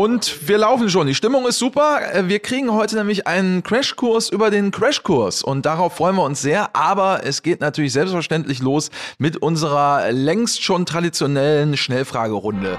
Und wir laufen schon. Die Stimmung ist super. Äh, Wir kriegen heute nämlich einen Crashkurs über den Crashkurs. Und darauf freuen wir uns sehr. Aber es geht natürlich selbstverständlich los mit unserer längst schon traditionellen Schnellfragerunde.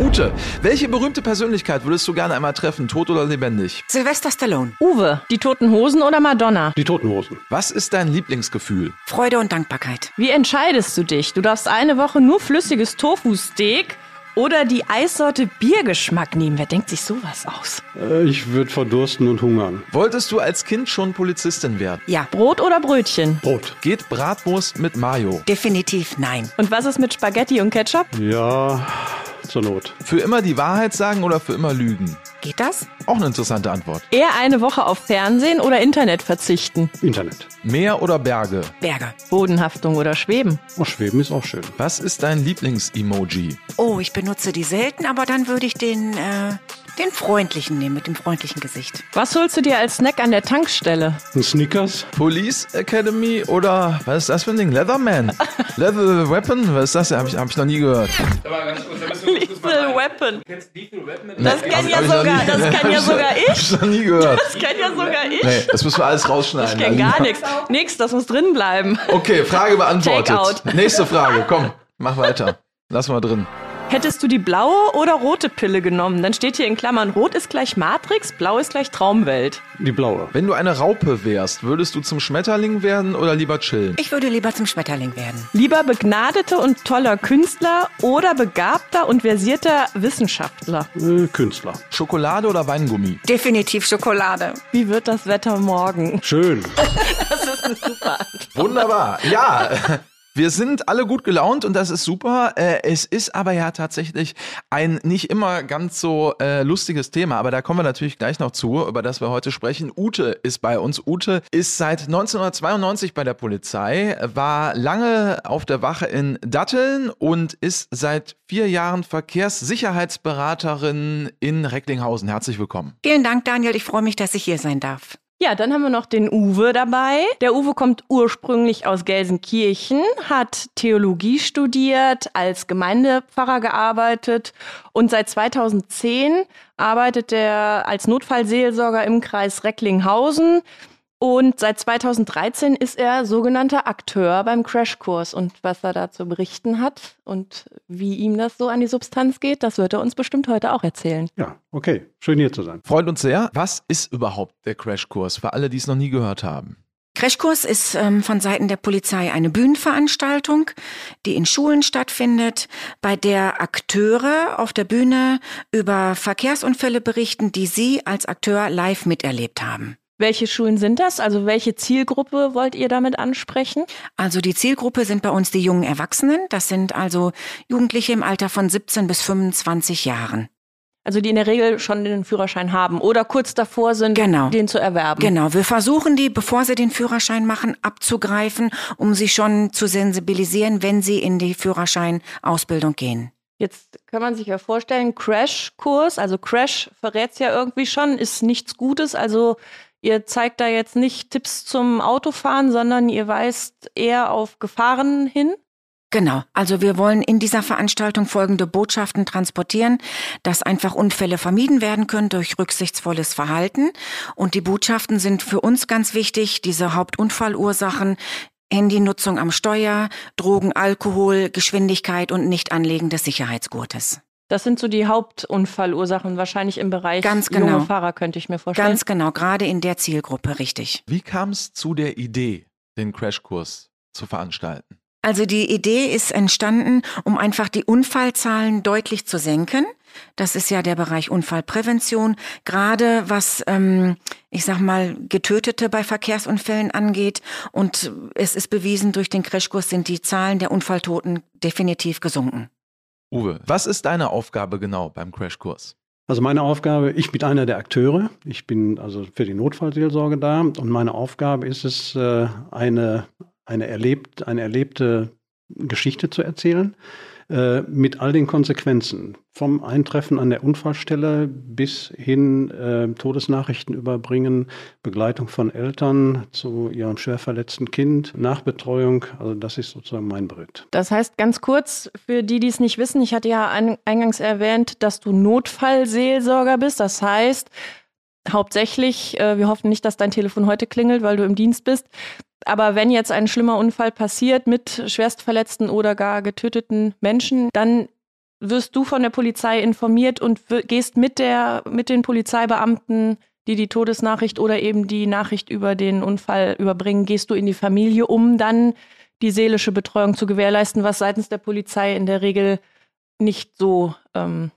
Ute, welche berühmte Persönlichkeit würdest du gerne einmal treffen, tot oder lebendig? Sylvester Stallone. Uwe, die Toten Hosen oder Madonna? Die Toten Hosen. Was ist dein Lieblingsgefühl? Freude und Dankbarkeit. Wie entscheidest du dich? Du darfst eine Woche nur flüssiges Tofu-Steak oder die Eissorte Biergeschmack nehmen. Wer denkt sich sowas aus? Äh, Ich würde verdursten und hungern. Wolltest du als Kind schon Polizistin werden? Ja, Brot oder Brötchen? Brot. Geht Bratwurst mit Mayo? definitiv nein. Und was ist mit Spaghetti und Ketchup? Ja, zur Not. Für immer die Wahrheit sagen oder für immer lügen? Geht das? Auch eine interessante Antwort. Eher eine Woche auf Fernsehen oder Internet verzichten? Internet. Meer oder Berge? Berge. Bodenhaftung oder Schweben? Oh, Schweben ist auch schön. Was ist dein Lieblings-Emoji? Oh, ich benutze die selten, aber dann würde ich den, äh, den freundlichen nehmen, mit dem freundlichen Gesicht. Was holst du dir als Snack an der Tankstelle? Ein Snickers. Police Academy oder was ist das für ein Ding? Leatherman? Leather Weapon? Was ist das? Habe ich, hab ich noch nie gehört. Lethal Weapon. Das kenn hab- ja hab sogar, das hab kenn ja ich- sogar Hab ich. ich noch nie gehört. Das kennt ja sogar ich. Nee, das müssen wir alles rausschneiden. Ich kenn gar nichts. Nix, das muss drin bleiben. Okay, Frage beantwortet. Nächste Frage, komm, mach weiter. Lass mal drin. Hättest du die blaue oder rote Pille genommen, dann steht hier in Klammern, rot ist gleich Matrix, blau ist gleich Traumwelt. Die blaue. Wenn du eine Raupe wärst, würdest du zum Schmetterling werden oder lieber chillen? Ich würde lieber zum Schmetterling werden. Lieber begnadeter und toller Künstler oder begabter und versierter Wissenschaftler. Äh, Künstler. Schokolade oder Weingummi? Definitiv Schokolade. Wie wird das Wetter morgen? Schön. Das ist eine super Antwort. Wunderbar. Ja, wir sind alle gut gelaunt und das ist super. Äh, Es ist aber ja tatsächlich ein nicht immer ganz so äh, lustiges Thema, aber da kommen wir natürlich gleich noch zu, über das wir heute sprechen. Ute ist bei uns. Ute ist seit 1992 bei der Polizei, war lange auf der Wache in Datteln und ist seit vier Jahren Verkehrssicherheitsberaterin in Recklinghausen. Herzlich willkommen. Vielen Dank, Daniel. Ich freue mich, dass ich hier sein darf. Ja, dann haben wir noch den Uwe dabei. Der Uwe kommt ursprünglich aus Gelsenkirchen, hat Theologie studiert, als Gemeindepfarrer gearbeitet und seit 2010 arbeitet er als Notfallseelsorger im Kreis Recklinghausen. Und seit 2013 ist er sogenannter Akteur beim Crashkurs. Und was er da zu berichten hat und wie ihm das so an die Substanz geht, das wird er uns bestimmt heute auch erzählen. Ja, okay. Schön hier zu sein. Freut uns sehr. Was ist überhaupt der Crashkurs für alle, die es noch nie gehört haben? Crashkurs ist ähm, von Seiten der Polizei eine Bühnenveranstaltung, die in Schulen stattfindet, bei der Akteure auf der Bühne über Verkehrsunfälle berichten, die sie als Akteur live miterlebt haben. Welche Schulen sind das? Also welche Zielgruppe wollt ihr damit ansprechen? Also die Zielgruppe sind bei uns die jungen Erwachsenen. Das sind also Jugendliche im Alter von 17 bis 25 Jahren. Also die in der Regel schon den Führerschein haben oder kurz davor sind, Genau. den zu erwerben. Genau, wir versuchen die, bevor sie den Führerschein machen, abzugreifen, um sie schon zu sensibilisieren, wenn sie in die Führerscheinausbildung gehen. Jetzt kann man sich ja vorstellen, Crashkurs, also Crash verrät's ja irgendwie schon, ist nichts Gutes. Also ihr zeigt da jetzt nicht Tipps zum Autofahren, sondern ihr weist eher auf Gefahren hin. Genau, also wir wollen in dieser Veranstaltung folgende Botschaften transportieren, dass einfach Unfälle vermieden werden können durch rücksichtsvolles Verhalten. Und die Botschaften sind für uns ganz wichtig, diese Hauptunfallursachen, Handynutzung am Steuer, Drogen, Alkohol, Geschwindigkeit und Nichtanlegen des Sicherheitsgurtes. Das sind so die Hauptunfallursachen, wahrscheinlich im Bereich Ganz genau. junge Fahrer, könnte ich mir vorstellen. Ganz genau, gerade in der Zielgruppe, richtig. Wie kam es zu der Idee, den Crashkurs zu veranstalten? Also die Idee ist entstanden, um einfach die Unfallzahlen deutlich zu senken. Das ist ja der Bereich Unfallprävention. Gerade was, ähm, ich sag mal, Getötete bei Verkehrsunfällen angeht. Und es ist bewiesen, durch den Crashkurs sind die Zahlen der Unfalltoten definitiv gesunken. Uwe, was ist deine Aufgabe genau beim Crashkurs? Also meine Aufgabe, ich bin einer der Akteure. Ich bin also für die Notfallseelsorge da und meine Aufgabe ist es, äh, eine, eine, erlebt, eine erlebte Geschichte zu erzählen. Äh, mit all den Konsequenzen. Vom Eintreffen an der Unfallstelle bis hin äh, Todesnachrichten überbringen, Begleitung von Eltern zu ihrem schwer verletzten Kind, Nachbetreuung. Also das ist sozusagen mein Beritt. Das heißt ganz kurz, für die, die es nicht wissen, ich hatte ja eingangs erwähnt, dass du Notfallseelsorger bist. Das heißt, hauptsächlich, äh, wir hoffen nicht, dass dein Telefon heute klingelt, weil du im Dienst bist. Aber wenn jetzt ein schlimmer Unfall passiert mit schwerstverletzten oder gar getöteten Menschen, dann wirst du von der Polizei informiert und gehst mit, der, mit den Polizeibeamten, die die Todesnachricht oder eben die Nachricht über den Unfall überbringen, gehst du in die Familie, um dann die seelische Betreuung zu gewährleisten, was seitens der Polizei in der Regel nicht so ähm,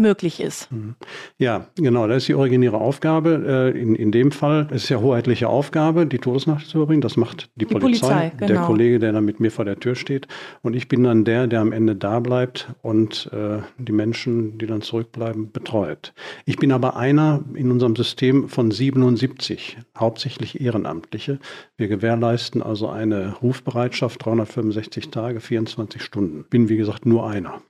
möglich ist. Mhm. Ja, genau, das ist die originäre Aufgabe. Äh, in, in dem Fall ist es ja hoheitliche Aufgabe, die Todesnacht zu überbringen. Das macht die, die Polizei, Polizei genau. der Kollege, der dann mit mir vor der Tür steht. Und ich bin dann der, der am Ende da bleibt und äh, die Menschen, die dann zurückbleiben, betreut. Ich bin aber einer in unserem System von 77, hauptsächlich Ehrenamtliche. Wir gewährleisten also eine Rufbereitschaft 365 Tage, 24 Stunden. Bin, wie gesagt, nur einer.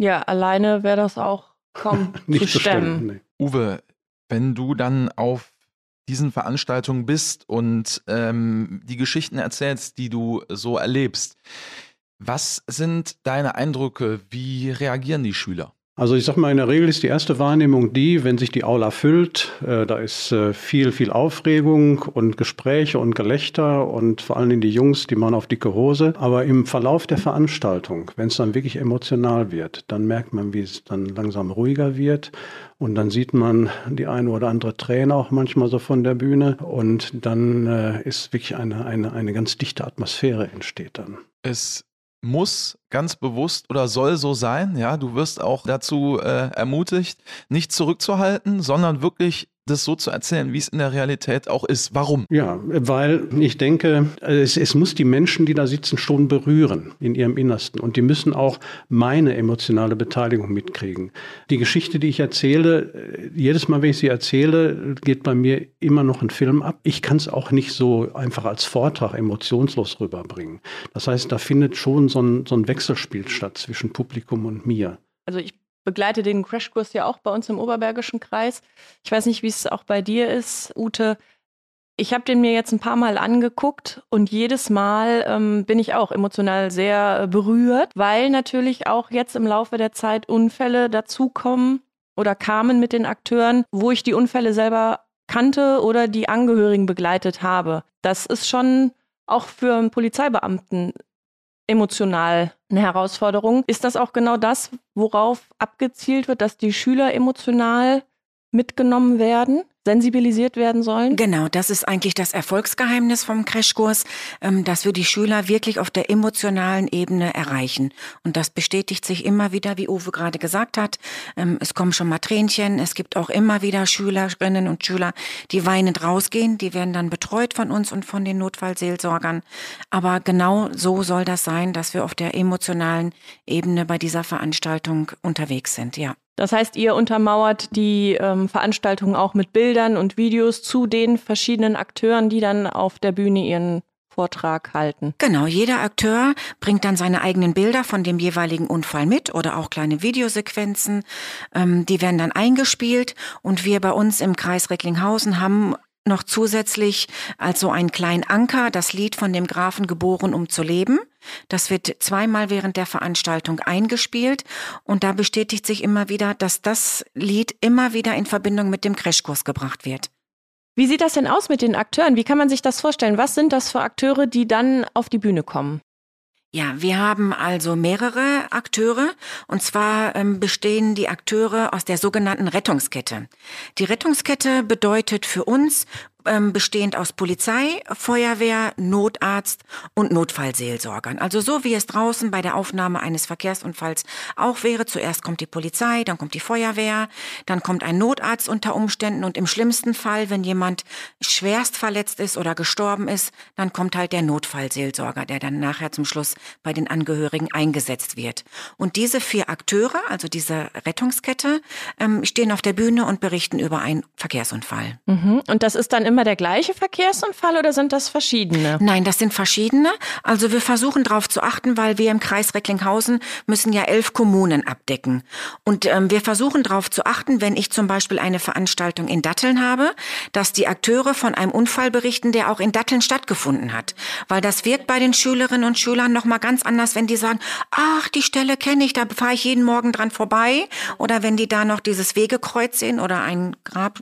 Ja, alleine wäre das auch kaum zu stemmen. Nee. Uwe, wenn du dann auf diesen Veranstaltungen bist und ähm, die Geschichten erzählst, die du so erlebst, was sind deine Eindrücke? Wie reagieren die Schüler? Also ich sage mal, in der Regel ist die erste Wahrnehmung die, wenn sich die Aula füllt, äh, da ist äh, viel, viel Aufregung und Gespräche und Gelächter und vor allem die Jungs, die machen auf dicke Hose. Aber im Verlauf der Veranstaltung, wenn es dann wirklich emotional wird, dann merkt man, wie es dann langsam ruhiger wird und dann sieht man die eine oder andere Träne auch manchmal so von der Bühne. Und dann äh, ist wirklich eine, eine, eine ganz dichte Atmosphäre entsteht dann. Es muss ganz bewusst oder soll so sein. Ja, du wirst auch dazu äh, ermutigt, nicht zurückzuhalten, sondern wirklich das so zu erzählen, wie es in der Realität auch ist. Warum? Ja, weil ich denke, es, es, muss die Menschen, die da sitzen, schon berühren in ihrem Innersten. Und die müssen auch meine emotionale Beteiligung mitkriegen. Die Geschichte, die ich erzähle, äh, jedes Mal, wenn ich sie erzähle, geht bei mir immer noch ein Film ab. Ich kann es auch nicht so einfach als Vortrag emotionslos rüberbringen. Das heißt, da findet schon so ein, so ein Wechselspiel statt zwischen Publikum und mir. Also ich begleite den Crashkurs ja auch bei uns im Oberbergischen Kreis. Ich weiß nicht, wie es auch bei dir ist, Ute. Ich habe den mir jetzt ein paar Mal angeguckt und jedes Mal ähm, bin ich auch emotional sehr äh, berührt, weil natürlich auch jetzt im Laufe der Zeit Unfälle dazukommen oder kamen mit den Akteuren, wo ich die Unfälle selber kannte oder die Angehörigen begleitet habe. Das ist schon auch für einen Polizeibeamten emotional eine Herausforderung. Ist das auch genau das, worauf abgezielt wird, dass die Schüler emotional mitgenommen werden? Sensibilisiert werden sollen? Genau, das ist eigentlich das Erfolgsgeheimnis vom Crashkurs, ähm, dass wir die Schüler wirklich auf der emotionalen Ebene erreichen. Und das bestätigt sich immer wieder, wie Uwe gerade gesagt hat. Ähm, es kommen schon mal Tränchen. Es gibt auch immer wieder Schülerinnen und Schüler, die weinend rausgehen. Die werden dann betreut von uns und von den Notfallseelsorgern. Aber genau so soll das sein, dass wir auf der emotionalen Ebene bei dieser Veranstaltung unterwegs sind, ja. Das heißt, ihr untermauert die ähm, Veranstaltung auch mit Bildern und Videos zu den verschiedenen Akteuren, die dann auf der Bühne ihren Vortrag halten. Genau, jeder Akteur bringt dann seine eigenen Bilder von dem jeweiligen Unfall mit oder auch kleine Videosequenzen. Ähm, die werden dann eingespielt und wir bei uns im Kreis Recklinghausen haben noch zusätzlich als so einen kleinen Anker das Lied von dem Grafen geboren, um zu leben. Das wird zweimal während der Veranstaltung eingespielt und da bestätigt sich immer wieder, dass das Lied immer wieder in Verbindung mit dem Crashkurs gebracht wird. Wie sieht das denn aus mit den Akteuren? Wie kann man sich das vorstellen? Was sind das für Akteure, die dann auf die Bühne kommen? Ja, wir haben also mehrere Akteure und zwar ähm, bestehen die Akteure aus der sogenannten Rettungskette. Die Rettungskette bedeutet für uns ähm, bestehend aus Polizei, Feuerwehr, Notarzt und Notfallseelsorgern. Also so wie es draußen bei der Aufnahme eines Verkehrsunfalls auch wäre. Zuerst kommt die Polizei, dann kommt die Feuerwehr, dann kommt ein Notarzt unter Umständen und im schlimmsten Fall, wenn jemand schwerst verletzt ist oder gestorben ist, dann kommt halt der Notfallseelsorger, der dann nachher zum Schluss bei den Angehörigen eingesetzt wird. Und diese vier Akteure, also diese Rettungskette, ähm, stehen auf der Bühne und berichten über einen Verkehrsunfall. Mhm. Und das ist dann immer immer der gleiche Verkehrsunfall oder sind das verschiedene? Nein, das sind verschiedene. Also wir versuchen darauf zu achten, weil wir im Kreis Recklinghausen müssen ja elf Kommunen abdecken. Und ähm, wir versuchen darauf zu achten, wenn ich zum Beispiel eine Veranstaltung in Datteln habe, dass die Akteure von einem Unfall berichten, der auch in Datteln stattgefunden hat. Weil das wirkt bei den Schülerinnen und Schülern nochmal ganz anders, wenn die sagen, ach, die Stelle kenne ich, da fahre ich jeden Morgen dran vorbei. Oder wenn die da noch dieses Wegekreuz sehen oder ein Grab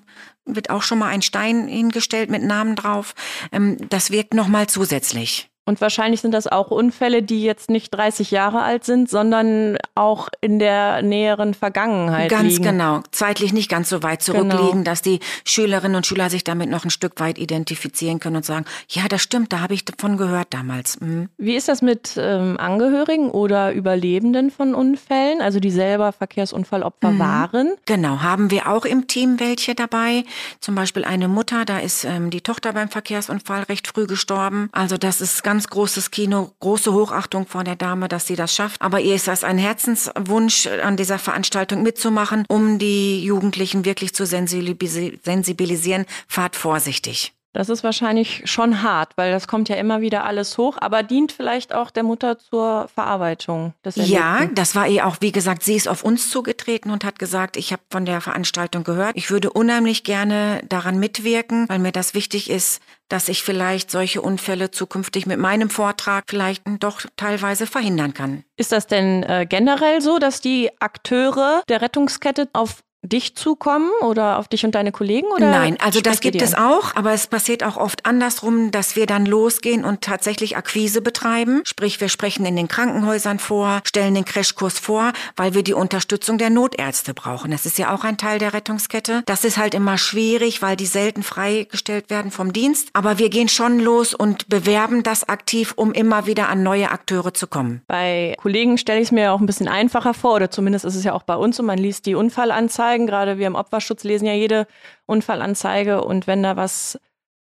wird auch schon mal ein Stein hingestellt mit Namen drauf. Ähm, das wirkt nochmal zusätzlich. Und wahrscheinlich sind das auch Unfälle, die jetzt nicht 30 Jahre alt sind, sondern auch in der näheren Vergangenheit ganz liegen. Ganz genau. Zeitlich nicht ganz so weit zurückliegen, genau. dass die Schülerinnen und Schüler sich damit noch ein Stück weit identifizieren können und sagen, ja, das stimmt, da habe ich davon gehört damals. Mhm. Wie ist das mit ähm, Angehörigen oder Überlebenden von Unfällen, also die selber Verkehrsunfallopfer mhm. waren? Genau, haben wir auch im Team welche dabei. Zum Beispiel eine Mutter, da ist ähm, die Tochter beim Verkehrsunfall recht früh gestorben. Also das ist ganz ganz großes Kino, große Hochachtung vor der Dame, dass sie das schafft. Aber ihr ist das ein Herzenswunsch, an dieser Veranstaltung mitzumachen, um die Jugendlichen wirklich zu sensibilisieren. Fahrt vorsichtig. Das ist wahrscheinlich schon hart, weil das kommt ja immer wieder alles hoch, aber dient vielleicht auch der Mutter zur Verarbeitung des Erlebten. Ja, das war ihr auch, wie gesagt, sie ist auf uns zugetreten und hat gesagt, ich habe von der Veranstaltung gehört. Ich würde unheimlich gerne daran mitwirken, weil mir das wichtig ist, dass ich vielleicht solche Unfälle zukünftig mit meinem Vortrag vielleicht doch teilweise verhindern kann. Ist das denn äh, generell so, dass die Akteure der Rettungskette auf dich zukommen oder auf dich und deine Kollegen? Oder Nein, also das gibt es auch, aber es passiert auch oft andersrum, dass wir dann losgehen und tatsächlich Akquise betreiben. Sprich, wir sprechen in den Krankenhäusern vor, stellen den Crashkurs vor, weil wir die Unterstützung der Notärzte brauchen. Das ist ja auch ein Teil der Rettungskette. Das ist halt immer schwierig, weil die selten freigestellt werden vom Dienst. Aber wir gehen schon los und bewerben das aktiv, um immer wieder an neue Akteure zu kommen. Bei Kollegen stelle ich es mir auch ein bisschen einfacher vor, oder zumindest ist es ja auch bei uns so, man liest die Unfallanzeige Unfallanzeigen. Gerade wir im Opferschutz lesen ja jede Unfallanzeige. Und wenn da was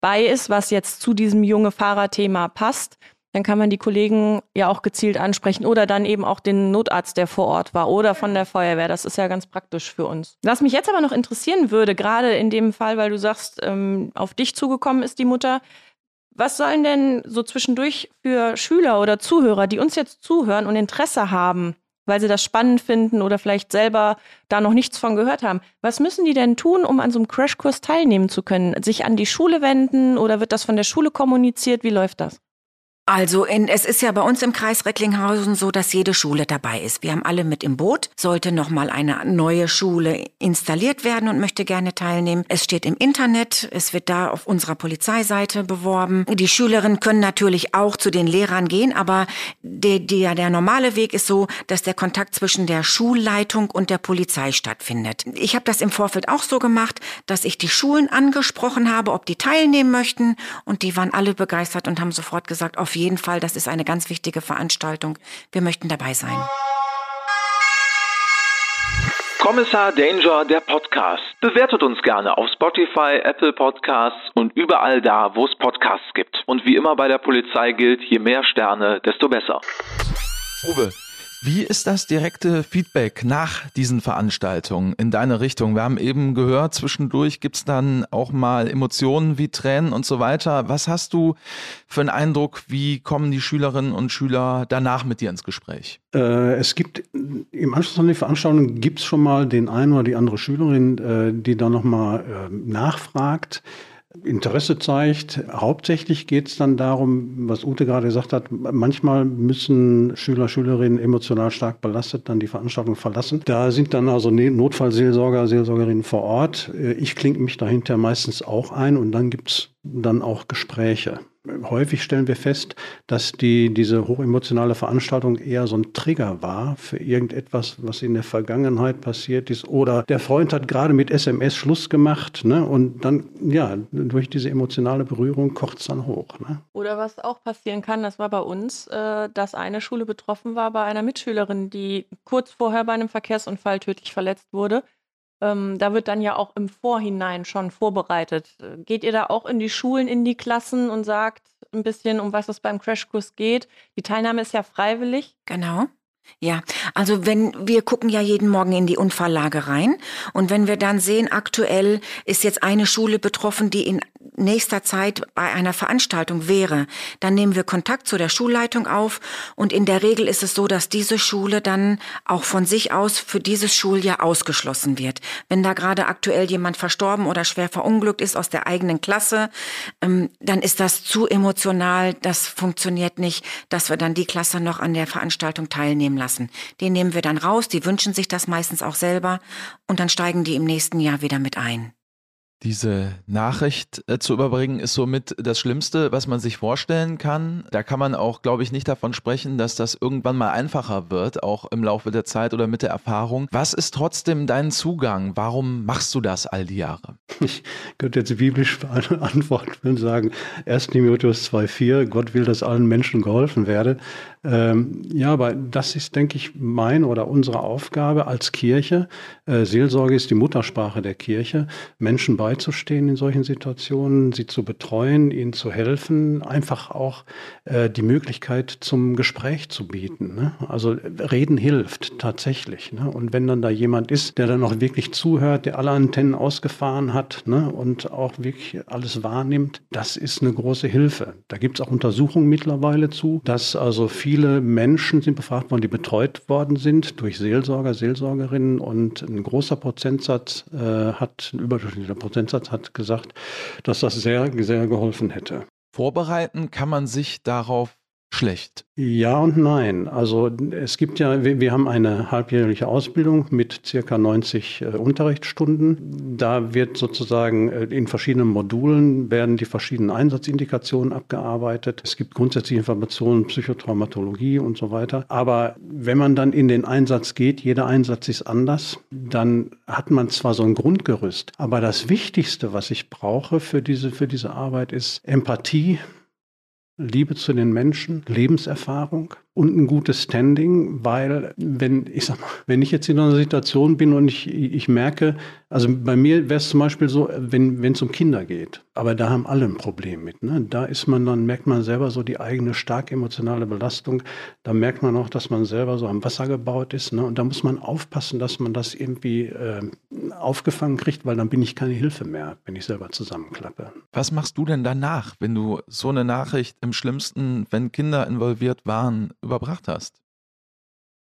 bei ist, was jetzt zu diesem junge Fahrerthema passt, dann kann man die Kollegen ja auch gezielt ansprechen oder dann eben auch den Notarzt, der vor Ort war oder von der Feuerwehr. Das ist ja ganz praktisch für uns. Was mich jetzt aber noch interessieren würde, gerade in dem Fall, weil du sagst, ähm, auf dich zugekommen ist die Mutter. Was sollen denn so zwischendurch für Schüler oder Zuhörer, die uns jetzt zuhören und Interesse haben, weil sie das spannend finden oder vielleicht selber da noch nichts von gehört haben. Was müssen die denn tun, um an so einem Crashkurs teilnehmen zu können? Sich an die Schule wenden oder wird das von der Schule kommuniziert? Wie läuft das? Also in, es ist ja bei uns im Kreis Recklinghausen so, dass jede Schule dabei ist. Wir haben alle mit im Boot. Sollte noch mal eine neue Schule installiert werden und möchte gerne teilnehmen. Es steht im Internet. Es wird da auf unserer Polizeiseite beworben. Die Schülerinnen können natürlich auch zu den Lehrern gehen, aber der, der, der normale Weg ist so, dass der Kontakt zwischen der Schulleitung und der Polizei stattfindet. Ich habe das im Vorfeld auch so gemacht, dass ich die Schulen angesprochen habe, ob die teilnehmen möchten und die waren alle begeistert und haben sofort gesagt, auf jeden Fall, das ist eine ganz wichtige Veranstaltung. Wir möchten dabei sein. Kommissar Danger, der Podcast. Bewertet uns gerne auf Spotify, Apple Podcasts und überall da, wo es Podcasts gibt. Und wie immer bei der Polizei gilt, je mehr Sterne, desto besser. Uwe, wie ist das direkte Feedback nach diesen Veranstaltungen in deine Richtung? Wir haben eben gehört, zwischendurch gibt's dann auch mal Emotionen wie Tränen und so weiter. Was hast du für einen Eindruck, wie kommen die Schülerinnen und Schüler danach mit dir ins Gespräch? Äh, es gibt im Anschluss an die Veranstaltung gibt's schon mal den einen oder die andere Schülerin, äh, die dann nochmal äh, nachfragt. Interesse zeigt. Hauptsächlich geht es dann darum, was Ute gerade gesagt hat, manchmal müssen Schüler, Schülerinnen emotional stark belastet dann die Veranstaltung verlassen. Da sind dann also ne-, Notfallseelsorger, Seelsorgerinnen vor Ort. Ich klinge mich dahinter meistens auch ein und dann gibt es dann auch Gespräche häufig stellen wir fest, dass die, diese hochemotionale Veranstaltung eher so ein Trigger war für irgendetwas, was in der Vergangenheit passiert ist. Oder der Freund hat gerade mit SMS Schluss gemacht ne? und dann, ja, durch diese emotionale Berührung kocht es dann hoch. Ne? Oder was auch passieren kann, das war bei uns, äh, dass eine Schule betroffen war bei einer Mitschülerin, die kurz vorher bei einem Verkehrsunfall tödlich verletzt wurde. Ähm, da wird dann ja auch im Vorhinein schon vorbereitet. Geht ihr da auch in die Schulen, in die Klassen und sagt ein bisschen, um was es beim Crashkurs geht? Die Teilnahme ist ja freiwillig. Genau. Ja, also wenn wir gucken ja jeden Morgen in die Unfalllage rein und wenn wir dann sehen, aktuell ist jetzt eine Schule betroffen, die in nächster Zeit bei einer Veranstaltung wäre, dann nehmen wir Kontakt zu der Schulleitung auf und in der Regel ist es so, dass diese Schule dann auch von sich aus für dieses Schuljahr ausgeschlossen wird. Wenn da gerade aktuell jemand verstorben oder schwer verunglückt ist aus der eigenen Klasse, ähm, dann ist das zu emotional, das funktioniert nicht, dass wir dann die Klasse noch an der Veranstaltung teilnehmen lassen. Den nehmen wir dann raus, die wünschen sich das meistens auch selber und dann steigen die im nächsten Jahr wieder mit ein. Diese Nachricht äh, zu überbringen ist somit das Schlimmste, was man sich vorstellen kann. Da kann man auch, glaube ich, nicht davon sprechen, dass das irgendwann mal einfacher wird, auch im Laufe der Zeit oder mit der Erfahrung. Was ist trotzdem dein Zugang? Warum machst du das all die Jahre? Ich könnte jetzt biblisch antworten und sagen, 1. Timotheus 2,4, Gott will, dass allen Menschen geholfen werde. Ähm, ja, aber das ist, denke ich, mein oder unsere Aufgabe als Kirche. Äh, Seelsorge ist die Muttersprache der Kirche, Menschen beizustehen in solchen Situationen, sie zu betreuen, ihnen zu helfen, einfach auch äh, die Möglichkeit zum Gespräch zu bieten. Ne? Also reden hilft tatsächlich. Ne? Und wenn dann da jemand ist, der dann auch wirklich zuhört, der alle Antennen ausgefahren hat ne? und auch wirklich alles wahrnimmt, das ist eine große Hilfe. Da gibt es auch Untersuchungen mittlerweile zu, dass also viele viele Menschen sind befragt worden, die betreut worden sind durch Seelsorger, Seelsorgerinnen und ein großer Prozentsatz äh, hat, ein überdurchschnittlicher Prozentsatz hat gesagt, dass das sehr, sehr geholfen hätte. Vorbereiten kann man sich darauf schlecht? Ja und nein. Also es gibt ja, wir, wir haben eine halbjährliche Ausbildung mit circa 90 äh, Unterrichtsstunden. Da wird sozusagen äh, in verschiedenen Modulen werden die verschiedenen Einsatzindikationen abgearbeitet. Es gibt grundsätzliche Informationen, Psychotraumatologie und so weiter. Aber wenn man dann in den Einsatz geht, jeder Einsatz ist anders, dann hat man zwar so ein Grundgerüst, aber das Wichtigste, was ich brauche für diese, für diese Arbeit, ist Empathie, Liebe zu den Menschen, Lebenserfahrung und ein gutes Standing, weil wenn ich sag mal, wenn ich jetzt in einer Situation bin und ich, ich merke, also bei mir wäre es zum Beispiel so, wenn es um Kinder geht, aber da haben alle ein Problem mit. Ne? Da ist man dann, merkt man selber so die eigene stark emotionale Belastung. Da merkt man auch, dass man selber so am Wasser gebaut ist. Ne? Und da muss man aufpassen, dass man das irgendwie äh, aufgefangen kriegt, weil dann bin ich keine Hilfe mehr, wenn ich selber zusammenklappe. Was machst du denn danach, wenn du so eine Nachricht im schlimmsten, wenn Kinder involviert waren, überbracht hast?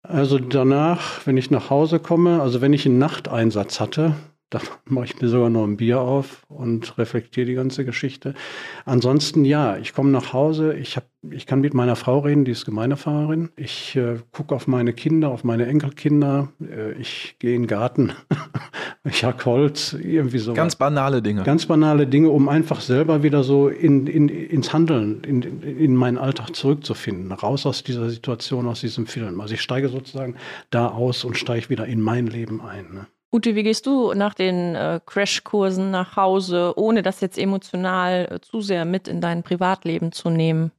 Also danach, wenn ich nach Hause komme, also wenn ich einen Nachteinsatz hatte, dann mache ich mir sogar noch ein Bier auf und reflektiere die ganze Geschichte. Ansonsten ja, ich komme nach Hause, ich, hab, ich kann mit meiner Frau reden, die ist Gemeindefahren. Ich äh, gucke auf meine Kinder, auf meine Enkelkinder. Äh, ich gehe in den Garten, ich hack Holz, irgendwie so. Ganz banale Dinge. Ganz banale Dinge, um einfach selber wieder so in, in, ins Handeln, in, in meinen Alltag zurückzufinden. Raus aus dieser Situation, aus diesem Film. Also ich steige sozusagen da aus und steige wieder in mein Leben ein. Ne? Ute, wie gehst du nach den äh, Crashkursen nach Hause, ohne das jetzt emotional äh, zu sehr mit in dein Privatleben zu nehmen?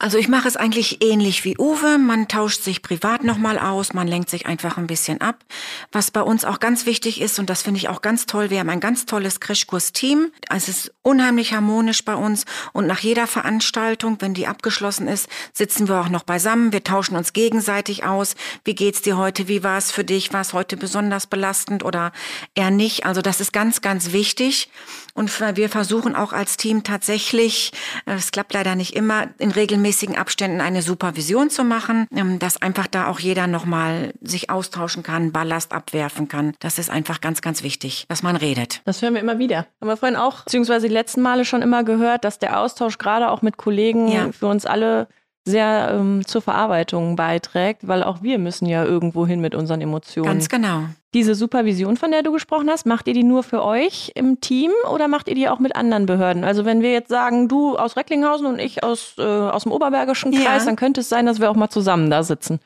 Also ich mache es eigentlich ähnlich wie Uwe. Man tauscht sich privat nochmal aus, man lenkt sich einfach ein bisschen ab. Was bei uns auch ganz wichtig ist, und das finde ich auch ganz toll, wir haben ein ganz tolles Crashkurs-Team. Es ist unheimlich harmonisch bei uns und nach jeder Veranstaltung, wenn die abgeschlossen ist, sitzen wir auch noch beisammen. Wir tauschen uns gegenseitig aus. Wie geht's dir heute? Wie war es für dich? War es heute besonders belastend oder eher nicht? Also das ist ganz, ganz wichtig. Und wir versuchen auch als Team tatsächlich, äh, es klappt leider nicht immer, in regelmäßigen Abständen eine Supervision zu machen, ähm, dass einfach da auch jeder nochmal sich austauschen kann, Ballast abwerfen kann. Das ist einfach ganz, ganz wichtig, dass man redet. Das hören wir immer wieder. Haben wir vorhin auch, beziehungsweise die letzten Male schon immer gehört, dass der Austausch gerade auch mit Kollegen ja. für uns alle sehr ähm, zur Verarbeitung beiträgt, weil auch wir müssen ja irgendwo hin mit unseren Emotionen. Ganz genau. Diese Supervision, von der du gesprochen hast, macht ihr die nur für euch im Team oder macht ihr die auch mit anderen Behörden? Also wenn wir jetzt sagen, du aus Recklinghausen und ich aus, äh, aus dem Oberbergischen Kreis, ja. dann könnte es sein, dass wir auch mal zusammen da sitzen.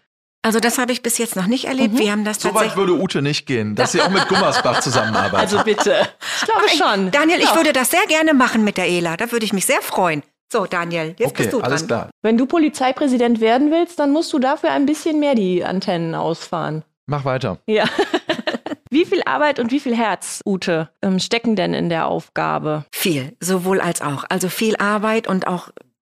Also das habe ich bis jetzt noch nicht erlebt. Mhm. Wir haben das so weit würde Ute nicht gehen, dass sie auch mit Gummersbach zusammenarbeitet. Also bitte. Ich glaube schon. Daniel, ja. ich würde das sehr gerne machen mit der Ela. Da würde ich mich sehr freuen. So, Daniel, jetzt okay, bist du dran. Alles klar. Wenn du Polizeipräsident werden willst, dann musst du dafür ein bisschen mehr die Antennen ausfahren. Mach weiter. Ja. wie viel Arbeit und wie viel Herz, Ute, ähm, stecken denn in der Aufgabe? Viel, sowohl als auch. Also viel Arbeit und auch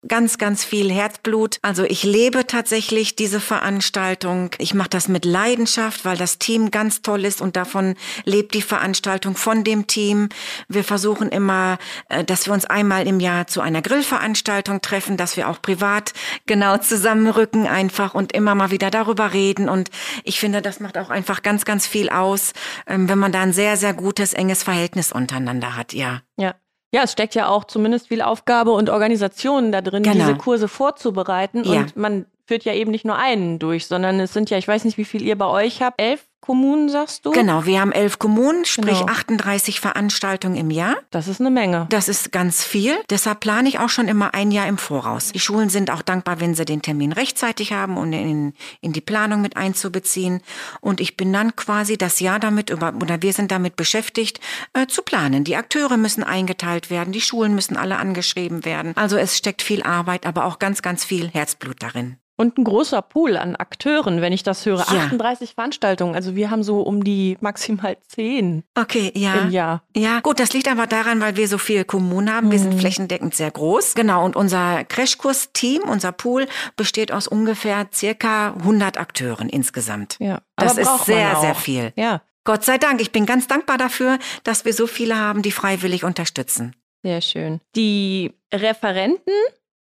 ganz, ganz viel Herzblut. Also ich lebe tatsächlich diese Veranstaltung. Ich mache das mit Leidenschaft, weil das Team ganz toll ist und davon lebt die Veranstaltung von dem Team. Wir versuchen immer, äh, dass wir uns einmal im Jahr zu einer Grillveranstaltung treffen, dass wir auch privat genau zusammenrücken einfach und immer mal wieder darüber reden. Und ich finde, das macht auch einfach ganz, ganz viel aus, ähm, wenn man da ein sehr, sehr gutes, enges Verhältnis untereinander hat, ja. Ja, ja, es steckt ja auch zumindest viel Aufgabe und Organisation da drin, genau. diese Kurse vorzubereiten. Ja. Und man führt ja eben nicht nur einen durch, sondern es sind ja, ich weiß nicht, wie viel ihr bei euch habt, elf Kommunen, sagst du? Genau, wir haben elf Kommunen, sprich genau. 38 Veranstaltungen im Jahr. Das ist eine Menge. Das ist ganz viel. Deshalb plane ich auch schon immer ein Jahr im Voraus. Die Schulen sind auch dankbar, wenn sie den Termin rechtzeitig haben und in, in die Planung mit einzubeziehen. Und ich bin dann quasi das Jahr damit über, oder wir sind damit beschäftigt, äh, zu planen. Die Akteure müssen eingeteilt werden, die Schulen müssen alle angeschrieben werden. Also es steckt viel Arbeit, aber auch ganz, ganz viel Herzblut darin. Und ein großer Pool an Akteuren, wenn ich das höre. Ja. 38 Veranstaltungen. Also wir haben so um die maximal 10 okay, ja. im Jahr. Ja, gut, das liegt aber daran, weil wir so viele Kommunen haben. Wir sind mhm. flächendeckend sehr groß. Genau, und unser Crashkurs-Team, unser Pool, besteht aus ungefähr circa 100 Akteuren insgesamt. Ja, das ist sehr, sehr viel. Ja. Gott sei Dank, ich bin ganz dankbar dafür, dass wir so viele haben, die freiwillig unterstützen. Sehr schön. Die Referenten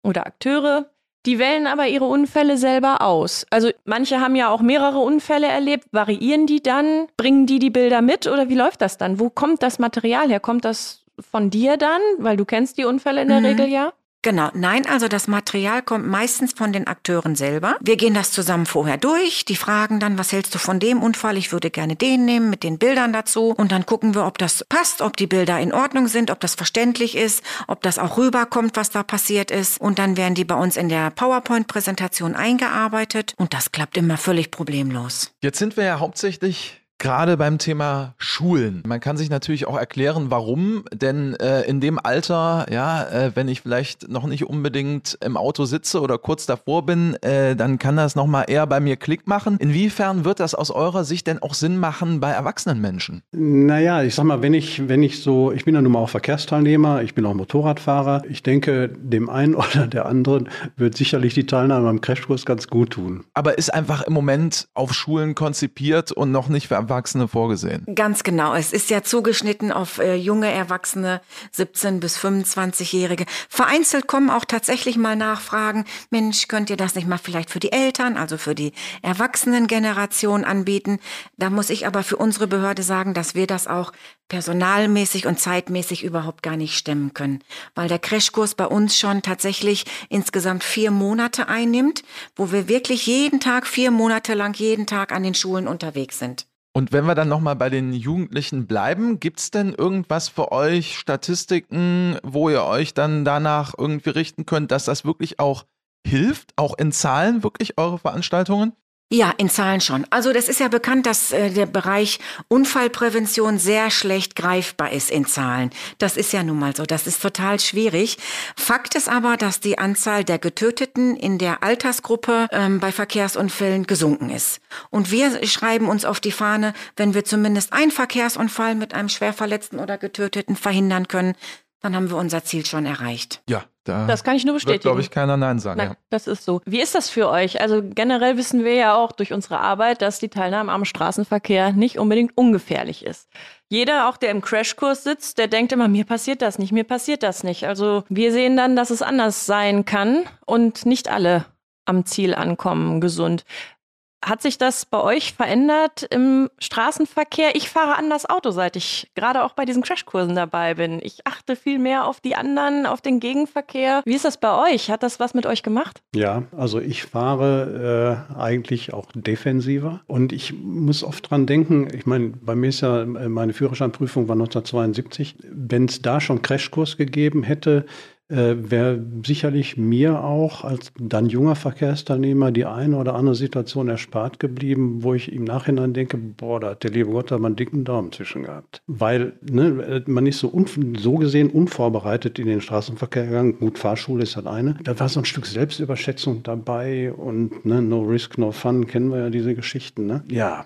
oder Akteure die wählen aber ihre Unfälle selber aus. Also manche haben ja auch mehrere Unfälle erlebt. Variieren die dann? Bringen die die Bilder mit oder wie läuft das dann? Wo kommt das Material her? Kommt das von dir dann? Weil du kennst die Unfälle in der mhm. Regel ja. Genau, nein, also das Material kommt meistens von den Akteuren selber. Wir gehen das zusammen vorher durch, die fragen dann, was hältst du von dem Unfall? Ich würde gerne den nehmen mit den Bildern dazu und dann gucken wir, ob das passt, ob die Bilder in Ordnung sind, ob das verständlich ist, ob das auch rüberkommt, was da passiert ist und dann werden die bei uns in der PowerPoint-Präsentation eingearbeitet und das klappt immer völlig problemlos. Jetzt sind wir ja hauptsächlich Gerade beim Thema Schulen. Man kann sich natürlich auch erklären, warum. Denn äh, in dem Alter, ja, äh, wenn ich vielleicht noch nicht unbedingt im Auto sitze oder kurz davor bin, äh, dann kann das nochmal eher bei mir Klick machen. Inwiefern wird das aus eurer Sicht denn auch Sinn machen bei erwachsenen Menschen? Naja, ich sag mal, wenn ich, wenn ich so, ich bin ja nun mal auch Verkehrsteilnehmer, ich bin auch Motorradfahrer. Ich denke, dem einen oder der anderen wird sicherlich die Teilnahme am Crashkurs ganz gut tun. Aber ist einfach im Moment auf Schulen konzipiert und noch nicht für Erwachsene vorgesehen. Ganz genau. Es ist ja zugeschnitten auf äh, junge Erwachsene, 17 bis 25-Jährige. Vereinzelt kommen auch tatsächlich mal Nachfragen. Mensch, könnt ihr das nicht mal vielleicht für die Eltern, also für die Erwachsenengeneration anbieten? Da muss ich aber für unsere Behörde sagen, dass wir das auch personalmäßig und zeitmäßig überhaupt gar nicht stemmen können, weil der Crashkurs bei uns schon tatsächlich insgesamt vier Monate einnimmt, wo wir wirklich jeden Tag, vier Monate lang, jeden Tag an den Schulen unterwegs sind. Und wenn wir dann nochmal bei den Jugendlichen bleiben, gibt es denn irgendwas für euch, Statistiken, wo ihr euch dann danach irgendwie richten könnt, dass das wirklich auch hilft, auch in Zahlen wirklich eure Veranstaltungen? Ja, in Zahlen schon. Also das ist ja bekannt, dass äh, der Bereich Unfallprävention sehr schlecht greifbar ist in Zahlen. Das ist ja nun mal so. Das ist total schwierig. Fakt ist aber, dass die Anzahl der Getöteten in der Altersgruppe ähm, bei Verkehrsunfällen gesunken ist. Und wir schreiben uns auf die Fahne, wenn wir zumindest einen Verkehrsunfall mit einem Schwerverletzten oder Getöteten verhindern können, dann haben wir unser Ziel schon erreicht. Ja, da das kann ich nur bestätigen. glaube ich, keiner Nein sagen. Nein, ja. das ist so. Wie ist das für euch? Also generell wissen wir ja auch durch unsere Arbeit, dass die Teilnahme am Straßenverkehr nicht unbedingt ungefährlich ist. Jeder, auch der im Crashkurs sitzt, der denkt immer, mir passiert das nicht, mir passiert das nicht. Also wir sehen dann, dass es anders sein kann und nicht alle am Ziel ankommen gesund. Hat sich das bei euch verändert im Straßenverkehr? Ich fahre anders Auto, seit ich gerade auch bei diesen Crashkursen dabei bin. Ich achte viel mehr auf die anderen, auf den Gegenverkehr. Wie ist das bei euch? Hat das was mit euch gemacht? Ja, also ich fahre äh, eigentlich auch defensiver und ich muss oft dran denken, ich meine, bei mir ist ja äh, meine Führerscheinprüfung war 1972. Wenn es da schon Crashkurs gegeben hätte, äh, wäre sicherlich mir auch als dann junger Verkehrsteilnehmer die eine oder andere Situation erspart geblieben, wo ich im Nachhinein denke, boah, da hat der liebe Gott da mal einen dicken Daumen zwischen gehabt. Weil ne, man ist so, so gesehen unvorbereitet in den Straßenverkehr gegangen. Gut, Fahrschule ist halt eine. Da war so ein Stück Selbstüberschätzung dabei und ne, no risk, no fun, kennen wir ja diese Geschichten. Ne? Ja,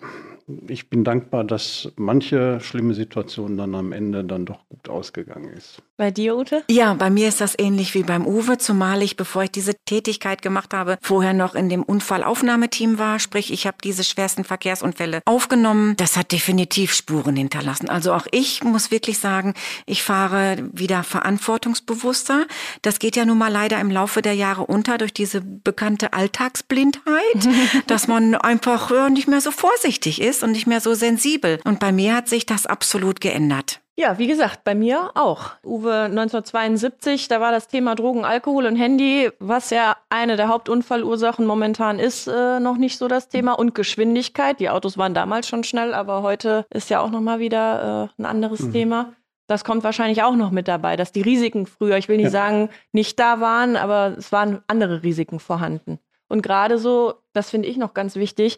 ich bin dankbar, dass manche schlimme Situationen dann am Ende dann doch gut ausgegangen ist. Bei dir, Ute? Ja, bei mir ist das ähnlich wie beim Uwe, zumal ich, bevor ich diese Tätigkeit gemacht habe, vorher noch in dem Unfallaufnahmeteam war. Sprich, ich habe diese schwersten Verkehrsunfälle aufgenommen. Das hat definitiv Spuren hinterlassen. Also auch ich muss wirklich sagen, ich fahre wieder verantwortungsbewusster. Das geht ja nun mal leider im Laufe der Jahre unter durch diese bekannte Alltagsblindheit, dass man einfach nicht mehr so vorsichtig ist und nicht mehr so sensibel. Und bei mir hat sich das absolut geändert. Ja, wie gesagt, bei mir auch. Uwe 1972, da war das Thema Drogen, Alkohol und Handy, was ja eine der Hauptunfallursachen momentan ist, äh, noch nicht so das Thema. Und Geschwindigkeit. Die Autos waren damals schon schnell, aber heute ist ja auch nochmal wieder äh, ein anderes mhm. Thema. Das kommt wahrscheinlich auch noch mit dabei, dass die Risiken früher, ich will nicht ja. sagen, nicht da waren, aber es waren andere Risiken vorhanden. Und gerade so, das finde ich noch ganz wichtig,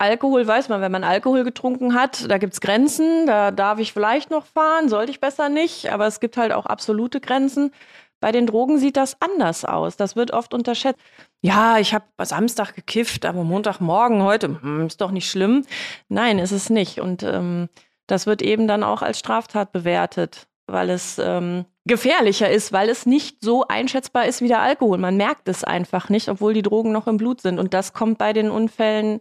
Alkohol weiß man, wenn man Alkohol getrunken hat, da gibt es Grenzen, da darf ich vielleicht noch fahren, sollte ich besser nicht, aber es gibt halt auch absolute Grenzen. Bei den Drogen sieht das anders aus. Das wird oft unterschätzt. Ja, ich habe Samstag gekifft, aber Montagmorgen heute hm, ist doch nicht schlimm. Nein, ist es nicht. Und ähm, das wird eben dann auch als Straftat bewertet, weil es ähm, gefährlicher ist, weil es nicht so einschätzbar ist wie der Alkohol. Man merkt es einfach nicht, obwohl die Drogen noch im Blut sind. Und das kommt bei den Unfällen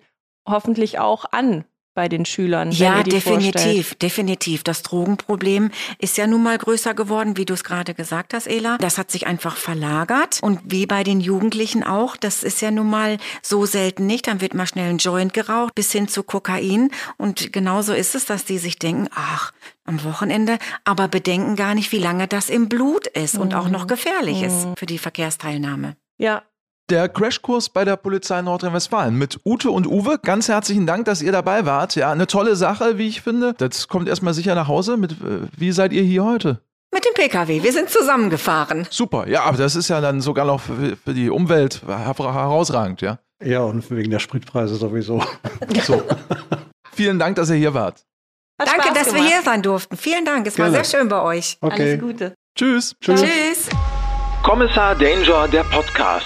hoffentlich auch an bei den Schülern. Ja, definitiv, vorstellt. definitiv. Das Drogenproblem ist ja nun mal größer geworden, wie du es gerade gesagt hast, Ela. Das hat sich einfach verlagert und wie bei den Jugendlichen auch. Das ist ja nun mal so selten nicht. Dann wird mal schnell ein Joint geraucht bis hin zu Kokain und genauso ist es, dass die sich denken, ach, am Wochenende, aber bedenken gar nicht, wie lange das im Blut ist mhm. und auch noch gefährlich mhm. ist für die Verkehrsteilnahme. Ja, der Crashkurs bei der Polizei Nordrhein-Westfalen mit Ute und Uwe. Ganz herzlichen Dank, dass ihr dabei wart. Ja, eine tolle Sache, wie ich finde. Das kommt erstmal sicher nach Hause. Mit, äh, wie seid ihr hier heute? Mit dem Pkw. Wir sind zusammengefahren. Super. Ja, aber das ist ja dann sogar noch für, für die Umwelt herausragend, ja? Ja, und wegen der Spritpreise sowieso. so. Vielen Dank, dass ihr hier wart. Hat Danke, dass gemacht. wir hier sein durften. Vielen Dank. Es Gerne. war sehr schön bei euch. Okay. Alles Gute. Tschüss. Tschüss. Tschüss. Kommissar Danger, der Podcast.